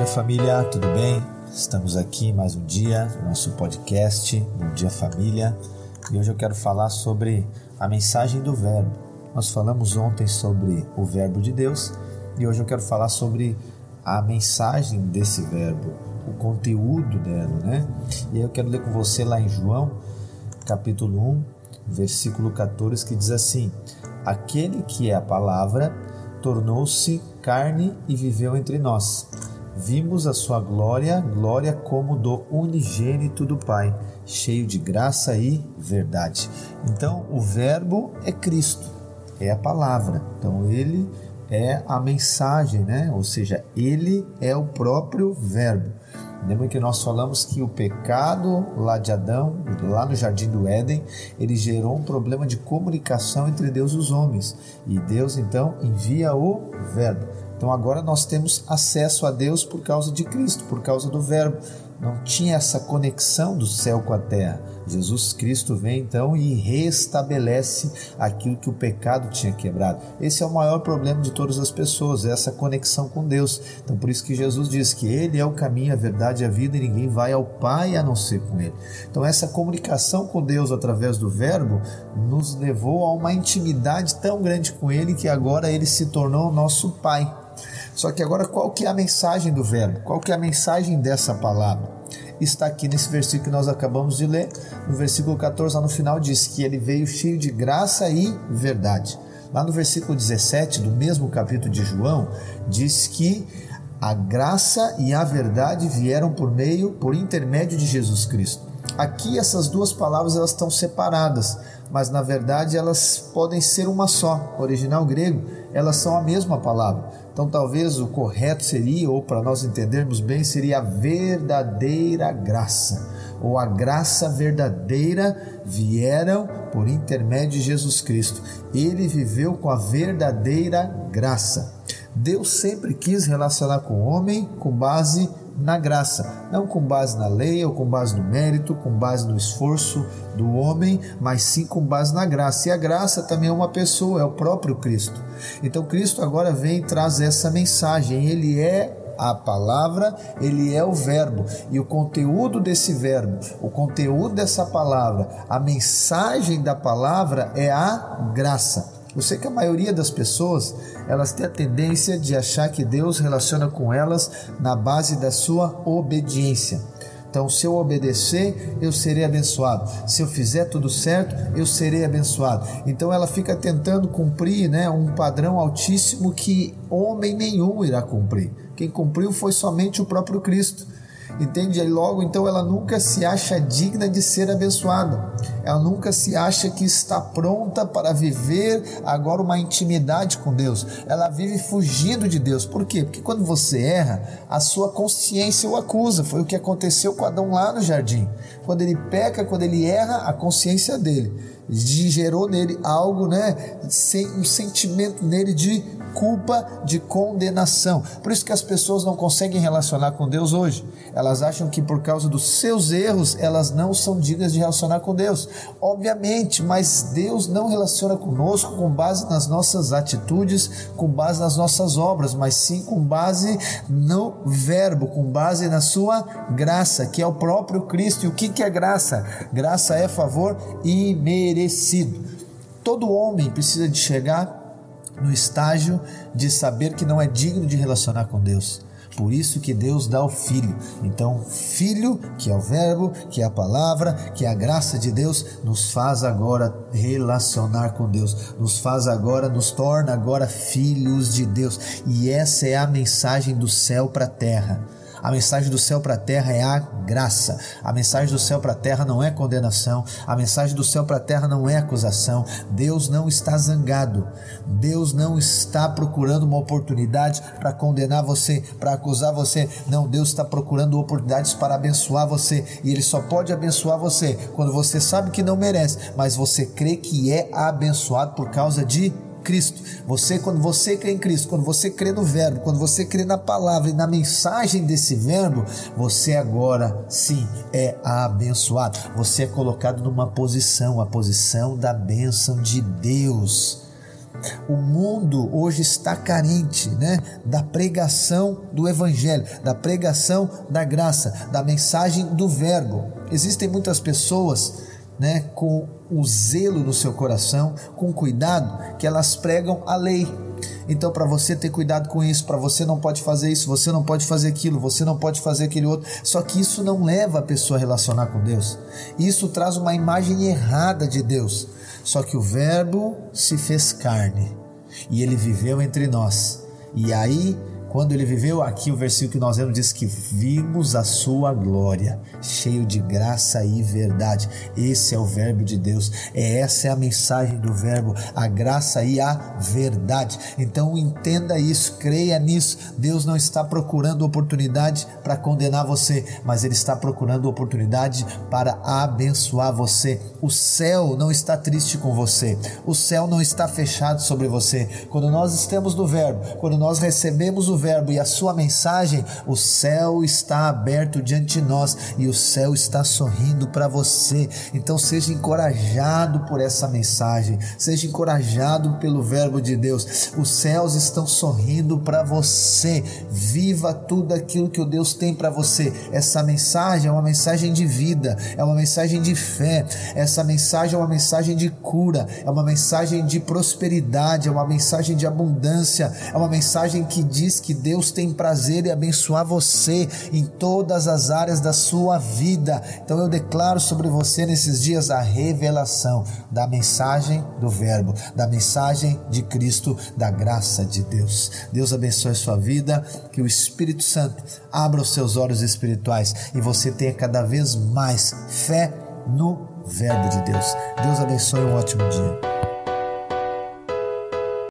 dia, família, tudo bem? Estamos aqui mais um dia no nosso podcast Bom Dia Família e hoje eu quero falar sobre a mensagem do Verbo. Nós falamos ontem sobre o Verbo de Deus e hoje eu quero falar sobre a mensagem desse Verbo, o conteúdo dela, né? E aí eu quero ler com você lá em João, capítulo 1, versículo 14, que diz assim: Aquele que é a palavra tornou-se carne e viveu entre nós. Vimos a sua glória, glória como do unigênito do Pai, cheio de graça e verdade. Então, o Verbo é Cristo, é a palavra. Então, ele é a mensagem, né? Ou seja, ele é o próprio Verbo. Lembra que nós falamos que o pecado lá de Adão, lá no jardim do Éden, ele gerou um problema de comunicação entre Deus e os homens. E Deus então envia o Verbo. Então agora nós temos acesso a Deus por causa de Cristo, por causa do Verbo. Não tinha essa conexão do céu com a terra. Jesus Cristo vem então e restabelece aquilo que o pecado tinha quebrado. Esse é o maior problema de todas as pessoas, é essa conexão com Deus. Então por isso que Jesus diz que Ele é o caminho, a verdade e a vida e ninguém vai ao Pai a não ser com Ele. Então essa comunicação com Deus através do Verbo nos levou a uma intimidade tão grande com Ele que agora Ele se tornou nosso Pai. Só que agora qual que é a mensagem do Verbo? Qual que é a mensagem dessa palavra? está aqui nesse versículo que nós acabamos de ler. No versículo 14, lá no final, diz que ele veio cheio de graça e verdade. Lá no versículo 17 do mesmo capítulo de João, diz que a graça e a verdade vieram por meio, por intermédio de Jesus Cristo. Aqui essas duas palavras elas estão separadas, mas na verdade elas podem ser uma só. O original grego, elas são a mesma palavra. Então talvez o correto seria, ou para nós entendermos bem, seria a verdadeira graça, ou a graça verdadeira vieram por intermédio de Jesus Cristo. Ele viveu com a verdadeira graça. Deus sempre quis relacionar com o homem com base na graça, não com base na lei ou com base no mérito, com base no esforço do homem, mas sim com base na graça. E a graça também é uma pessoa, é o próprio Cristo. Então Cristo agora vem e traz essa mensagem. Ele é a palavra, ele é o verbo. E o conteúdo desse verbo, o conteúdo dessa palavra, a mensagem da palavra é a graça. Eu sei que a maioria das pessoas, elas têm a tendência de achar que Deus relaciona com elas na base da sua obediência. Então, se eu obedecer, eu serei abençoado. Se eu fizer tudo certo, eu serei abençoado. Então, ela fica tentando cumprir né, um padrão altíssimo que homem nenhum irá cumprir. Quem cumpriu foi somente o próprio Cristo entende? E logo então ela nunca se acha digna de ser abençoada, ela nunca se acha que está pronta para viver agora uma intimidade com Deus, ela vive fugindo de Deus, por quê? Porque quando você erra, a sua consciência o acusa, foi o que aconteceu com Adão lá no jardim, quando ele peca, quando ele erra, a consciência dele. Gerou nele algo, né, um sentimento nele de culpa, de condenação. Por isso que as pessoas não conseguem relacionar com Deus hoje. Elas acham que por causa dos seus erros, elas não são dignas de relacionar com Deus. Obviamente, mas Deus não relaciona conosco com base nas nossas atitudes, com base nas nossas obras, mas sim com base no verbo, com base na sua graça, que é o próprio Cristo. E o que é graça? Graça é favor imerecido. Todo homem precisa de chegar no estágio de saber que não é digno de relacionar com Deus. Por isso que Deus dá o filho. Então, filho, que é o verbo, que é a palavra, que é a graça de Deus, nos faz agora relacionar com Deus, nos faz agora, nos torna agora filhos de Deus. E essa é a mensagem do céu para a terra. A mensagem do céu para a terra é a graça. A mensagem do céu para a terra não é condenação. A mensagem do céu para a terra não é acusação. Deus não está zangado. Deus não está procurando uma oportunidade para condenar você, para acusar você. Não, Deus está procurando oportunidades para abençoar você. E Ele só pode abençoar você quando você sabe que não merece, mas você crê que é abençoado por causa de Cristo. Você, quando você crê em Cristo, quando você crê no Verbo, quando você crê na palavra e na mensagem desse Verbo, você agora sim é abençoado. Você é colocado numa posição, a posição da bênção de Deus. O mundo hoje está carente, né, da pregação do evangelho, da pregação da graça, da mensagem do verbo. Existem muitas pessoas, né, com o zelo no seu coração, com cuidado, que elas pregam a lei então, para você ter cuidado com isso, para você não pode fazer isso, você não pode fazer aquilo, você não pode fazer aquele outro. Só que isso não leva a pessoa a relacionar com Deus. Isso traz uma imagem errada de Deus. Só que o Verbo se fez carne e ele viveu entre nós. E aí quando ele viveu aqui, o versículo que nós lemos diz que vimos a sua glória, cheio de graça e verdade. Esse é o verbo de Deus. É essa é a mensagem do verbo, a graça e a verdade. Então entenda isso, creia nisso. Deus não está procurando oportunidade para condenar você, mas ele está procurando oportunidade para abençoar você. O céu não está triste com você. O céu não está fechado sobre você. Quando nós estamos no verbo, quando nós recebemos o Verbo e a sua mensagem, o céu está aberto diante de nós e o céu está sorrindo para você. Então seja encorajado por essa mensagem, seja encorajado pelo Verbo de Deus. Os céus estão sorrindo para você. Viva tudo aquilo que o Deus tem para você. Essa mensagem é uma mensagem de vida, é uma mensagem de fé. Essa mensagem é uma mensagem de cura, é uma mensagem de prosperidade, é uma mensagem de abundância, é uma mensagem que diz que que Deus tem prazer em abençoar você em todas as áreas da sua vida. Então eu declaro sobre você nesses dias a revelação da mensagem do Verbo, da mensagem de Cristo, da graça de Deus. Deus abençoe a sua vida, que o Espírito Santo abra os seus olhos espirituais e você tenha cada vez mais fé no Verbo de Deus. Deus abençoe um ótimo dia.